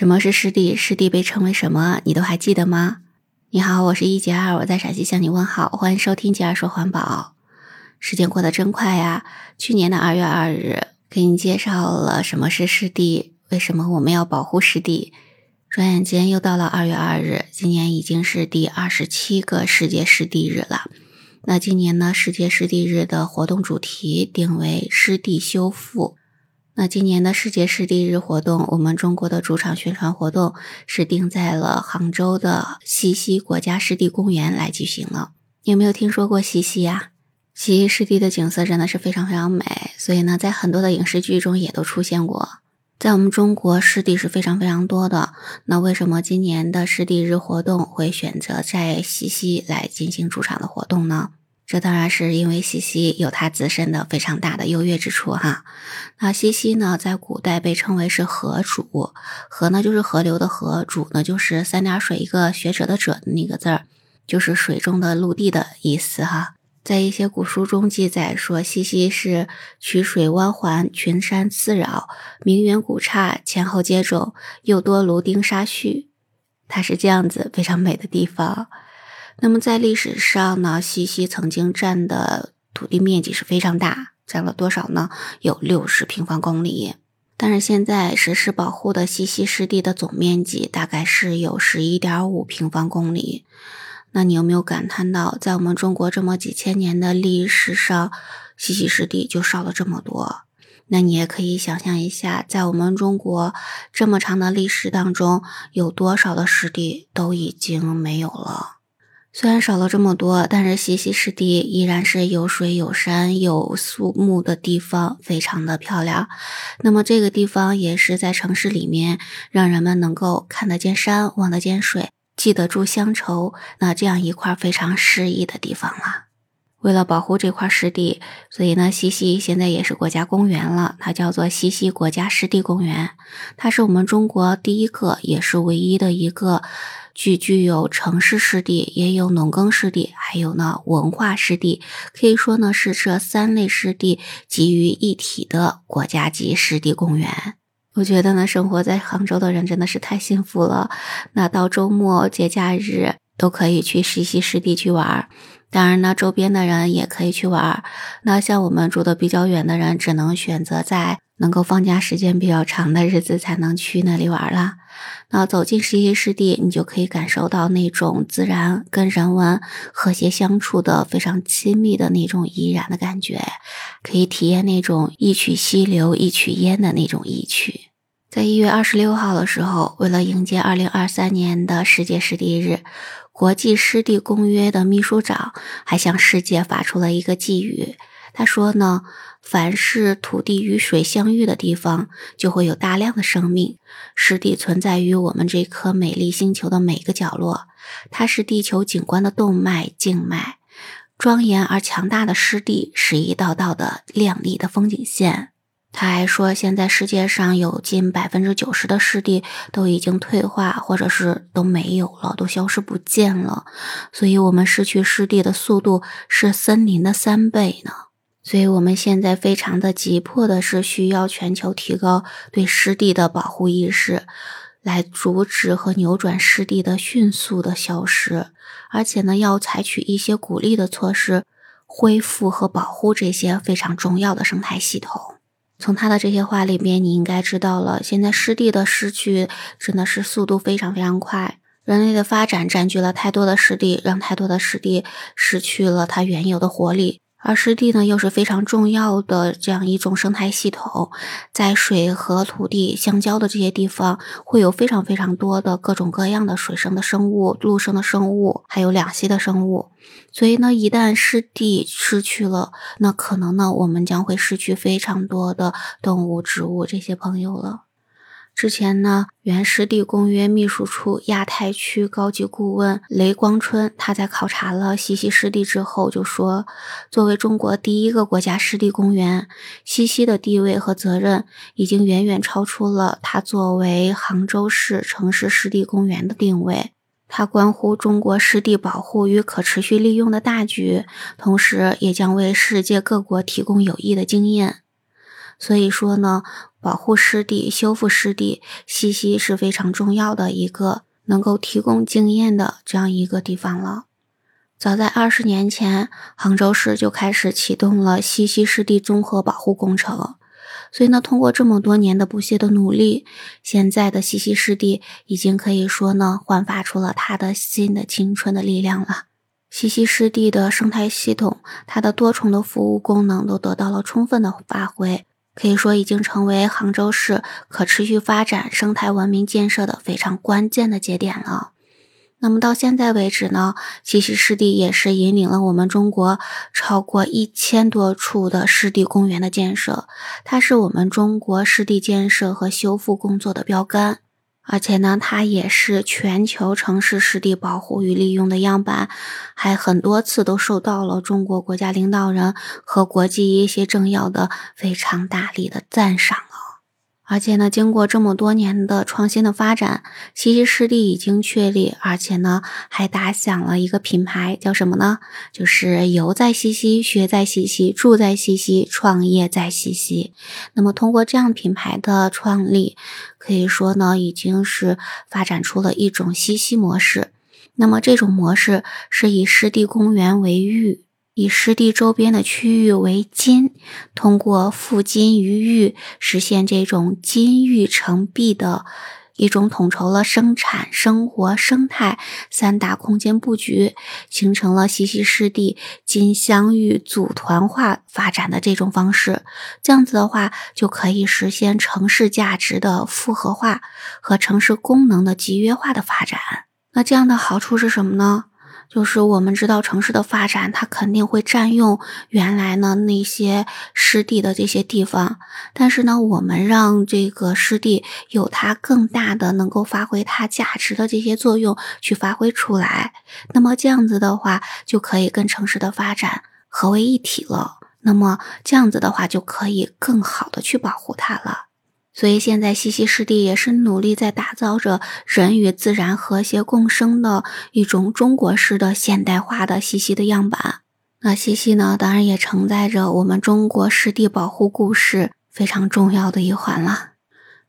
什么是湿地？湿地被称为什么？你都还记得吗？你好，我是一杰二，我在陕西向你问好，欢迎收听杰二说环保。时间过得真快呀！去年的二月二日，给你介绍了什么是湿地，为什么我们要保护湿地。转眼间又到了二月二日，今年已经是第二十七个世界湿地日了。那今年呢，世界湿地日的活动主题定为湿地修复。那今年的世界湿地日活动，我们中国的主场宣传活动是定在了杭州的西溪国家湿地公园来举行了。你有没有听说过西溪呀？西溪湿地的景色真的是非常非常美，所以呢，在很多的影视剧中也都出现过。在我们中国，湿地是非常非常多的。那为什么今年的湿地日活动会选择在西溪来进行主场的活动呢？这当然是因为西溪有它自身的非常大的优越之处哈。那西溪呢，在古代被称为是河主，河呢就是河流的河，主呢就是三点水一个学者的者的那个字儿，就是水中的陆地的意思哈。在一些古书中记载说，西溪是曲水弯环，群山刺扰，名远古刹，前后接踵，又多芦丁沙絮，它是这样子非常美的地方。那么在历史上呢，西溪曾经占的土地面积是非常大，占了多少呢？有六十平方公里。但是现在实施保护的西溪湿地的总面积大概是有十一点五平方公里。那你有没有感叹到，在我们中国这么几千年的历史上，西溪湿地就少了这么多？那你也可以想象一下，在我们中国这么长的历史当中，有多少的湿地都已经没有了？虽然少了这么多，但是西溪湿地依然是有水有山有树木的地方，非常的漂亮。那么这个地方也是在城市里面，让人们能够看得见山，望得见水，记得住乡愁，那这样一块非常诗意的地方了。为了保护这块湿地，所以呢，西溪现在也是国家公园了，它叫做西溪国家湿地公园。它是我们中国第一个，也是唯一的一个。具具有城市湿地，也有农耕湿地，还有呢文化湿地，可以说呢是这三类湿地集于一体的国家级湿地公园。我觉得呢，生活在杭州的人真的是太幸福了。那到周末节假日都可以去西溪湿地去玩儿。当然呢，周边的人也可以去玩儿。那像我们住的比较远的人，只能选择在。能够放假时间比较长的日子才能去那里玩啦。那走进西溪湿地，你就可以感受到那种自然跟人文和谐相处的非常亲密的那种怡然的感觉，可以体验那种一曲溪流一曲烟的那种意趣。在一月二十六号的时候，为了迎接二零二三年的世界湿地日，国际湿地公约的秘书长还向世界发出了一个寄语。他说呢，凡是土地与水相遇的地方，就会有大量的生命。湿地存在于我们这颗美丽星球的每个角落，它是地球景观的动脉、静脉。庄严而强大的湿地是一道道的亮丽的风景线。他还说，现在世界上有近百分之九十的湿地都已经退化，或者是都没有了，都消失不见了。所以，我们失去湿地的速度是森林的三倍呢。所以，我们现在非常的急迫的是需要全球提高对湿地的保护意识，来阻止和扭转湿地的迅速的消失，而且呢，要采取一些鼓励的措施，恢复和保护这些非常重要的生态系统。从他的这些话里边，你应该知道了，现在湿地的失去真的是速度非常非常快，人类的发展占据了太多的湿地，让太多的湿地失去了它原有的活力。而湿地呢，又是非常重要的这样一种生态系统，在水和土地相交的这些地方，会有非常非常多的各种各样的水生的生物、陆生的生物，还有两栖的生物。所以呢，一旦湿地失去了，那可能呢，我们将会失去非常多的动物、植物这些朋友了。之前呢，原湿地公约秘书处亚太区高级顾问雷光春，他在考察了西溪湿地之后就说，作为中国第一个国家湿地公园，西溪的地位和责任已经远远超出了它作为杭州市城市湿地公园的定位。它关乎中国湿地保护与可持续利用的大局，同时也将为世界各国提供有益的经验。所以说呢，保护湿地、修复湿地，西溪是非常重要的一个能够提供经验的这样一个地方了。早在二十年前，杭州市就开始启动了西溪湿地综合保护工程。所以呢，通过这么多年的不懈的努力，现在的西溪湿地已经可以说呢，焕发出了它的新的青春的力量了。西溪湿地的生态系统，它的多重的服务功能都得到了充分的发挥，可以说已经成为杭州市可持续发展、生态文明建设的非常关键的节点了。那么到现在为止呢，西溪湿地也是引领了我们中国超过一千多处的湿地公园的建设，它是我们中国湿地建设和修复工作的标杆，而且呢，它也是全球城市湿地保护与利用的样板，还很多次都受到了中国国家领导人和国际一些政要的非常大力的赞赏。而且呢，经过这么多年的创新的发展，西溪湿地已经确立，而且呢，还打响了一个品牌，叫什么呢？就是游在西溪，学在西溪，住在西溪，创业在西溪。那么，通过这样品牌的创立，可以说呢，已经是发展出了一种西溪模式。那么，这种模式是以湿地公园为域。以湿地周边的区域为金，通过富金于玉，实现这种金玉成璧的一种统筹了生产、生活、生态三大空间布局，形成了西溪湿地金镶玉组团化发展的这种方式。这样子的话，就可以实现城市价值的复合化和城市功能的集约化的发展。那这样的好处是什么呢？就是我们知道城市的发展，它肯定会占用原来呢那些湿地的这些地方，但是呢，我们让这个湿地有它更大的能够发挥它价值的这些作用去发挥出来，那么这样子的话，就可以跟城市的发展合为一体了。那么这样子的话，就可以更好的去保护它了。所以现在西溪湿地也是努力在打造着人与自然和谐共生的一种中国式的现代化的西溪的样板。那西溪呢，当然也承载着我们中国湿地保护故事非常重要的一环了。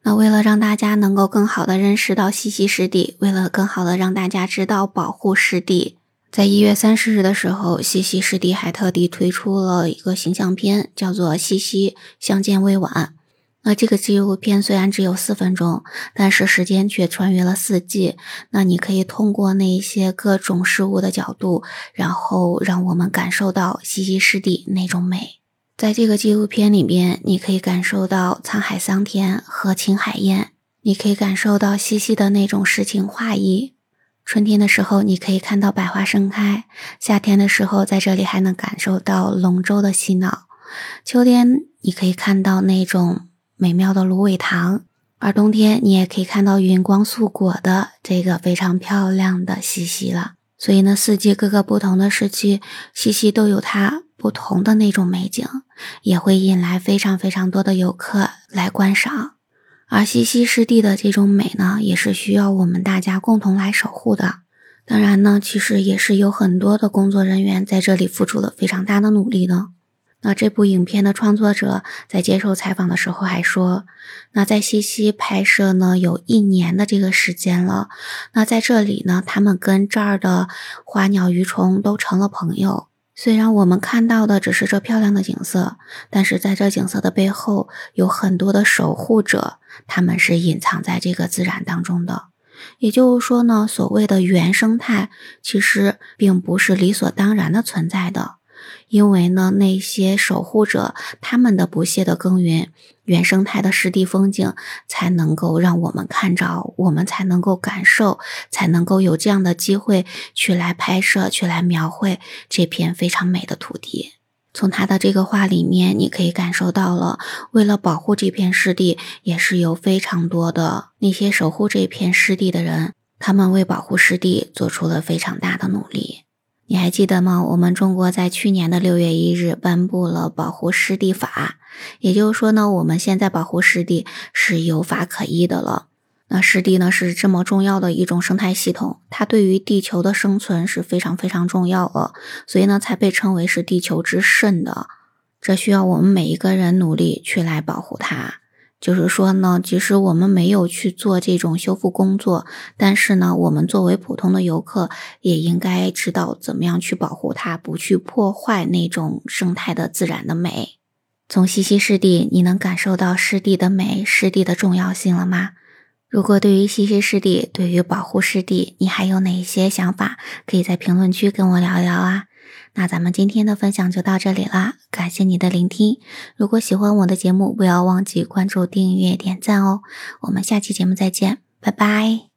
那为了让大家能够更好的认识到西溪湿地，为了更好的让大家知道保护湿地，在一月三十日的时候，西溪湿地还特地推出了一个形象片，叫做《西溪相见未晚》。那这个纪录片虽然只有四分钟，但是时间却穿越了四季。那你可以通过那一些各种事物的角度，然后让我们感受到西溪湿地那种美。在这个纪录片里边，你可以感受到沧海桑田、和情海晏，你可以感受到西溪的那种诗情画意。春天的时候，你可以看到百花盛开；夏天的时候，在这里还能感受到龙舟的嬉闹；秋天，你可以看到那种。美妙的芦苇塘，而冬天你也可以看到云光素裹的这个非常漂亮的西溪了。所以呢，四季各个不同的时期，西溪都有它不同的那种美景，也会引来非常非常多的游客来观赏。而西溪湿地的这种美呢，也是需要我们大家共同来守护的。当然呢，其实也是有很多的工作人员在这里付出了非常大的努力的。那这部影片的创作者在接受采访的时候还说，那在西溪拍摄呢有一年的这个时间了。那在这里呢，他们跟这儿的花鸟鱼虫都成了朋友。虽然我们看到的只是这漂亮的景色，但是在这景色的背后有很多的守护者，他们是隐藏在这个自然当中的。也就是说呢，所谓的原生态其实并不是理所当然的存在的。因为呢，那些守护者他们的不懈的耕耘，原生态的湿地风景才能够让我们看着，我们才能够感受，才能够有这样的机会去来拍摄，去来描绘这片非常美的土地。从他的这个话里面，你可以感受到了，为了保护这片湿地，也是有非常多的那些守护这片湿地的人，他们为保护湿地做出了非常大的努力。你还记得吗？我们中国在去年的六月一日颁布了保护湿地法，也就是说呢，我们现在保护湿地是有法可依的了。那湿地呢是这么重要的一种生态系统，它对于地球的生存是非常非常重要的，所以呢才被称为是地球之肾的。这需要我们每一个人努力去来保护它。就是说呢，即使我们没有去做这种修复工作，但是呢，我们作为普通的游客，也应该知道怎么样去保护它，不去破坏那种生态的自然的美。从西溪湿地，你能感受到湿地的美、湿地的重要性了吗？如果对于西溪湿地，对于保护湿地，你还有哪些想法，可以在评论区跟我聊聊啊。那咱们今天的分享就到这里啦，感谢你的聆听。如果喜欢我的节目，不要忘记关注、订阅、点赞哦。我们下期节目再见，拜拜。